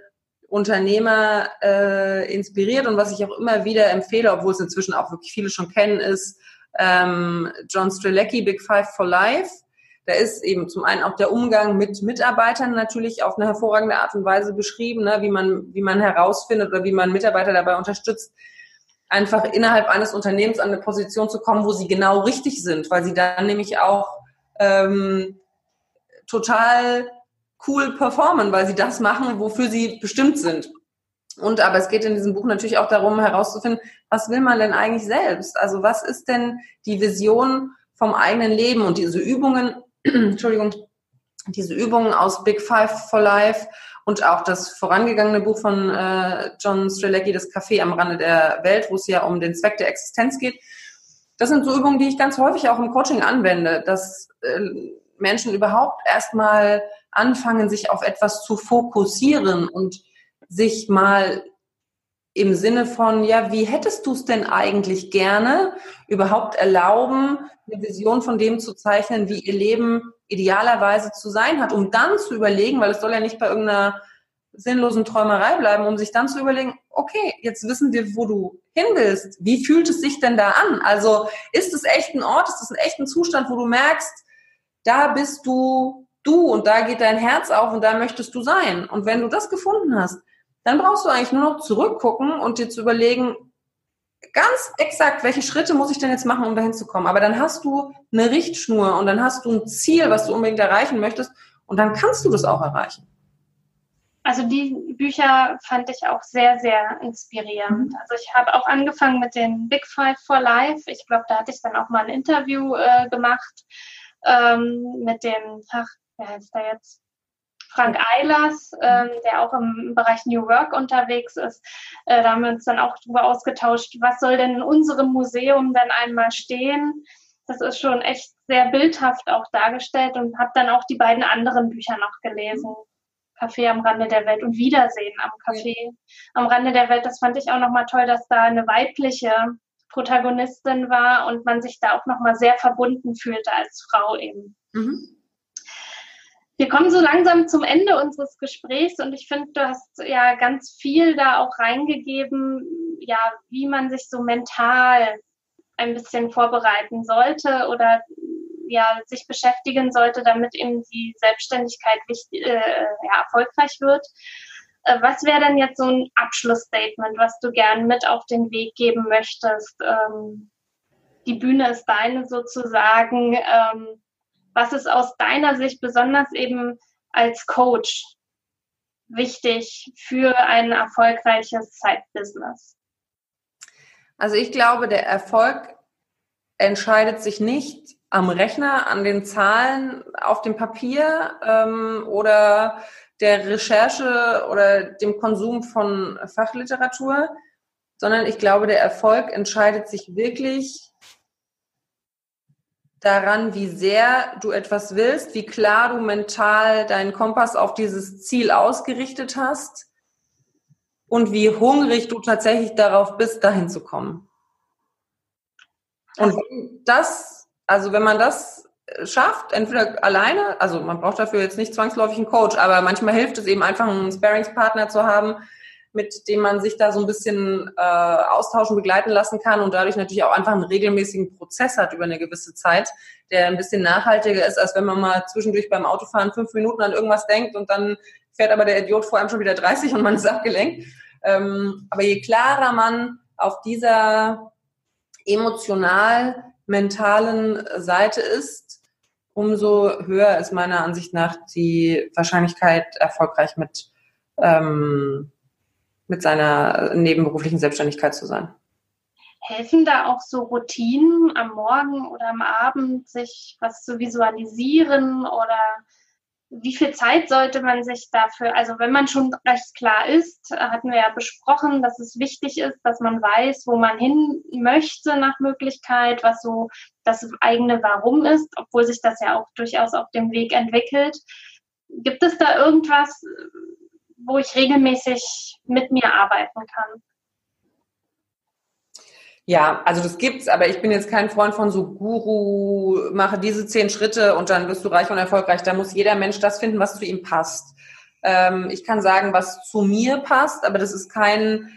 Unternehmer äh, inspiriert und was ich auch immer wieder empfehle, obwohl es inzwischen auch wirklich viele schon kennen, ist ähm, John Strelecki, Big Five for Life. Da ist eben zum einen auch der Umgang mit Mitarbeitern natürlich auf eine hervorragende Art und Weise beschrieben, ne, wie man wie man herausfindet oder wie man Mitarbeiter dabei unterstützt, einfach innerhalb eines Unternehmens an eine Position zu kommen, wo sie genau richtig sind, weil sie dann nämlich auch ähm, total cool performen, weil sie das machen, wofür sie bestimmt sind. Und aber es geht in diesem Buch natürlich auch darum herauszufinden, was will man denn eigentlich selbst? Also was ist denn die Vision vom eigenen Leben und diese Übungen, Entschuldigung, diese Übungen aus Big Five for Life und auch das vorangegangene Buch von äh, John Strelecki, das Café am Rande der Welt, wo es ja um den Zweck der Existenz geht. Das sind so Übungen, die ich ganz häufig auch im Coaching anwende, dass äh, Menschen überhaupt erstmal anfangen, sich auf etwas zu fokussieren und sich mal im Sinne von, ja, wie hättest du es denn eigentlich gerne, überhaupt erlauben, eine Vision von dem zu zeichnen, wie ihr Leben idealerweise zu sein hat, um dann zu überlegen, weil es soll ja nicht bei irgendeiner sinnlosen Träumerei bleiben, um sich dann zu überlegen, okay, jetzt wissen wir, wo du hin willst. Wie fühlt es sich denn da an? Also ist es echt ein Ort, ist es ein echter Zustand, wo du merkst, da bist du du und da geht dein Herz auf und da möchtest du sein. Und wenn du das gefunden hast, dann brauchst du eigentlich nur noch zurückgucken und dir zu überlegen, ganz exakt, welche Schritte muss ich denn jetzt machen, um dahin zu kommen. Aber dann hast du eine Richtschnur und dann hast du ein Ziel, was du unbedingt erreichen möchtest und dann kannst du das auch erreichen. Also die Bücher fand ich auch sehr, sehr inspirierend. Also ich habe auch angefangen mit den Big Five for Life. Ich glaube, da hatte ich dann auch mal ein Interview äh, gemacht ähm, mit dem, ach, wer heißt der jetzt? Frank Eilers, ähm, der auch im Bereich New Work unterwegs ist. Äh, da haben wir uns dann auch darüber ausgetauscht, was soll denn in unserem Museum dann einmal stehen. Das ist schon echt sehr bildhaft auch dargestellt und habe dann auch die beiden anderen Bücher noch gelesen. Café am Rande der Welt und Wiedersehen am Café am Rande der Welt. Das fand ich auch nochmal toll, dass da eine weibliche Protagonistin war und man sich da auch nochmal sehr verbunden fühlte als Frau eben. Mhm. Wir kommen so langsam zum Ende unseres Gesprächs und ich finde, du hast ja ganz viel da auch reingegeben, ja, wie man sich so mental ein bisschen vorbereiten sollte oder ja, sich beschäftigen sollte, damit eben die Selbstständigkeit wichtig, äh, ja, erfolgreich wird. Äh, was wäre denn jetzt so ein Abschlussstatement, was du gern mit auf den Weg geben möchtest? Ähm, die Bühne ist deine sozusagen. Ähm, was ist aus deiner Sicht besonders eben als Coach wichtig für ein erfolgreiches Side-Business? Also ich glaube, der Erfolg entscheidet sich nicht am Rechner, an den Zahlen auf dem Papier ähm, oder der Recherche oder dem Konsum von Fachliteratur, sondern ich glaube, der Erfolg entscheidet sich wirklich daran, wie sehr du etwas willst, wie klar du mental deinen Kompass auf dieses Ziel ausgerichtet hast und wie hungrig du tatsächlich darauf bist, dahin zu kommen. Und das, also wenn man das schafft, entweder alleine, also man braucht dafür jetzt nicht zwangsläufig einen Coach, aber manchmal hilft es eben einfach, einen Sparingspartner zu haben, mit dem man sich da so ein bisschen äh, austauschen, begleiten lassen kann und dadurch natürlich auch einfach einen regelmäßigen Prozess hat über eine gewisse Zeit, der ein bisschen nachhaltiger ist, als wenn man mal zwischendurch beim Autofahren fünf Minuten an irgendwas denkt und dann fährt aber der Idiot vor einem schon wieder 30 und man ist abgelenkt. Ähm, aber je klarer man auf dieser emotional mentalen Seite ist, umso höher ist meiner Ansicht nach die Wahrscheinlichkeit, erfolgreich mit ähm, mit seiner nebenberuflichen Selbstständigkeit zu sein. Helfen da auch so Routinen am Morgen oder am Abend, sich was zu visualisieren oder wie viel Zeit sollte man sich dafür, also wenn man schon recht klar ist, hatten wir ja besprochen, dass es wichtig ist, dass man weiß, wo man hin möchte nach Möglichkeit, was so das eigene Warum ist, obwohl sich das ja auch durchaus auf dem Weg entwickelt. Gibt es da irgendwas, wo ich regelmäßig mit mir arbeiten kann. Ja, also das gibt's, aber ich bin jetzt kein Freund von so Guru, mache diese zehn Schritte und dann wirst du reich und erfolgreich. Da muss jeder Mensch das finden, was zu ihm passt. Ähm, ich kann sagen, was zu mir passt, aber das ist kein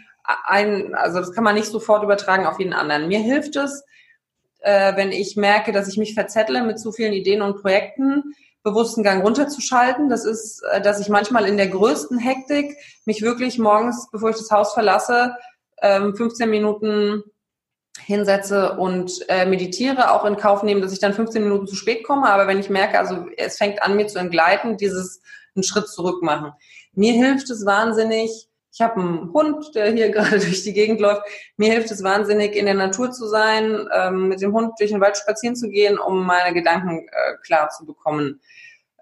ein, also das kann man nicht sofort übertragen auf jeden anderen. Mir hilft es, äh, wenn ich merke, dass ich mich verzettle mit zu vielen Ideen und Projekten, bewussten Gang runterzuschalten. Das ist, äh, dass ich manchmal in der größten Hektik mich wirklich morgens, bevor ich das Haus verlasse, 15 ähm, Minuten hinsetze und äh, meditiere, auch in Kauf nehmen, dass ich dann 15 Minuten zu spät komme. Aber wenn ich merke, also es fängt an, mir zu entgleiten, dieses einen Schritt zurück machen. Mir hilft es wahnsinnig, Ich habe einen Hund, der hier gerade durch die Gegend läuft. Mir hilft es wahnsinnig, in der Natur zu sein, ähm, mit dem Hund durch den Wald spazieren zu gehen, um meine Gedanken äh, klar zu bekommen.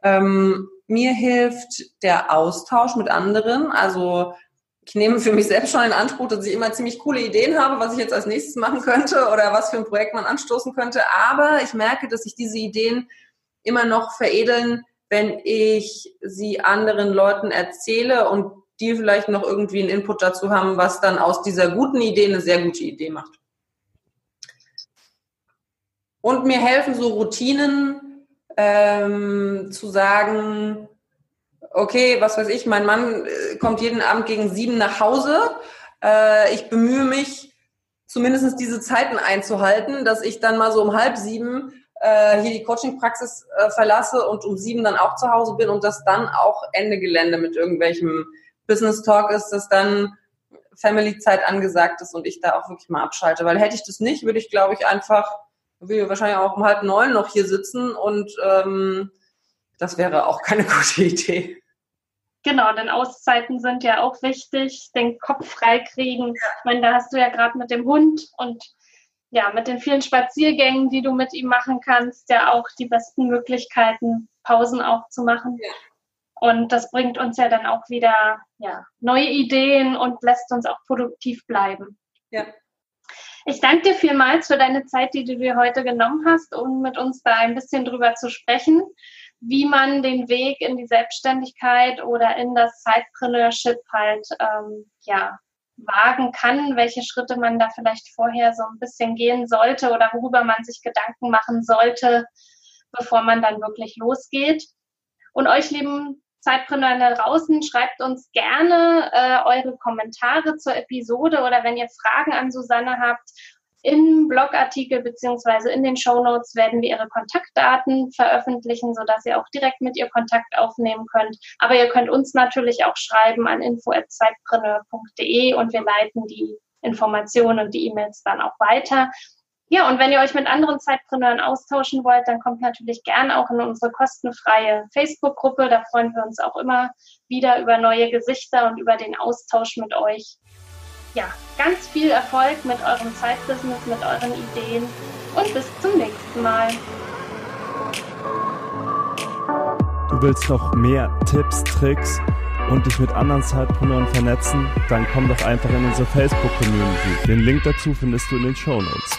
Ähm, mir hilft der Austausch mit anderen. Also ich nehme für mich selbst schon in Anspruch, dass ich immer ziemlich coole Ideen habe, was ich jetzt als nächstes machen könnte oder was für ein Projekt man anstoßen könnte. Aber ich merke, dass sich diese Ideen immer noch veredeln, wenn ich sie anderen Leuten erzähle und die vielleicht noch irgendwie einen Input dazu haben, was dann aus dieser guten Idee eine sehr gute Idee macht. Und mir helfen so Routinen ähm, zu sagen, okay, was weiß ich, mein Mann äh, kommt jeden Abend gegen sieben nach Hause. Äh, ich bemühe mich, zumindest diese Zeiten einzuhalten, dass ich dann mal so um halb sieben äh, hier die Coaching-Praxis äh, verlasse und um sieben dann auch zu Hause bin und das dann auch Ende Gelände mit irgendwelchem Business Talk ist, dass dann Family-Zeit angesagt ist und ich da auch wirklich mal abschalte. Weil hätte ich das nicht, würde ich, glaube ich, einfach, würde ich wahrscheinlich auch um halb neun noch hier sitzen und ähm, das wäre auch keine gute Idee. Genau, denn Auszeiten sind ja auch wichtig, den Kopf freikriegen. Ich meine, da hast du ja gerade mit dem Hund und ja, mit den vielen Spaziergängen, die du mit ihm machen kannst, ja auch die besten Möglichkeiten, Pausen auch zu machen. Ja. Und das bringt uns ja dann auch wieder ja, neue Ideen und lässt uns auch produktiv bleiben. Ja. Ich danke dir vielmals für deine Zeit, die du dir heute genommen hast, um mit uns da ein bisschen drüber zu sprechen, wie man den Weg in die Selbstständigkeit oder in das Zeitpreneurship halt ähm, ja, wagen kann, welche Schritte man da vielleicht vorher so ein bisschen gehen sollte oder worüber man sich Gedanken machen sollte, bevor man dann wirklich losgeht. Und euch, lieben Zeitpreneur da draußen, schreibt uns gerne äh, eure Kommentare zur Episode oder wenn ihr Fragen an Susanne habt im Blogartikel beziehungsweise in den Show Notes werden wir Ihre Kontaktdaten veröffentlichen, sodass ihr auch direkt mit ihr Kontakt aufnehmen könnt. Aber ihr könnt uns natürlich auch schreiben an info.zeitpreneur.de und wir leiten die Informationen und die E-Mails dann auch weiter. Ja, und wenn ihr euch mit anderen Zeitpreneuren austauschen wollt, dann kommt natürlich gern auch in unsere kostenfreie Facebook-Gruppe. Da freuen wir uns auch immer wieder über neue Gesichter und über den Austausch mit euch ja, ganz viel Erfolg mit eurem Zeitbusiness, mit euren Ideen und bis zum nächsten Mal. Du willst noch mehr Tipps, Tricks und dich mit anderen Zeitpreneuren vernetzen? Dann komm doch einfach in unsere Facebook-Community. Den Link dazu findest du in den Show Notes.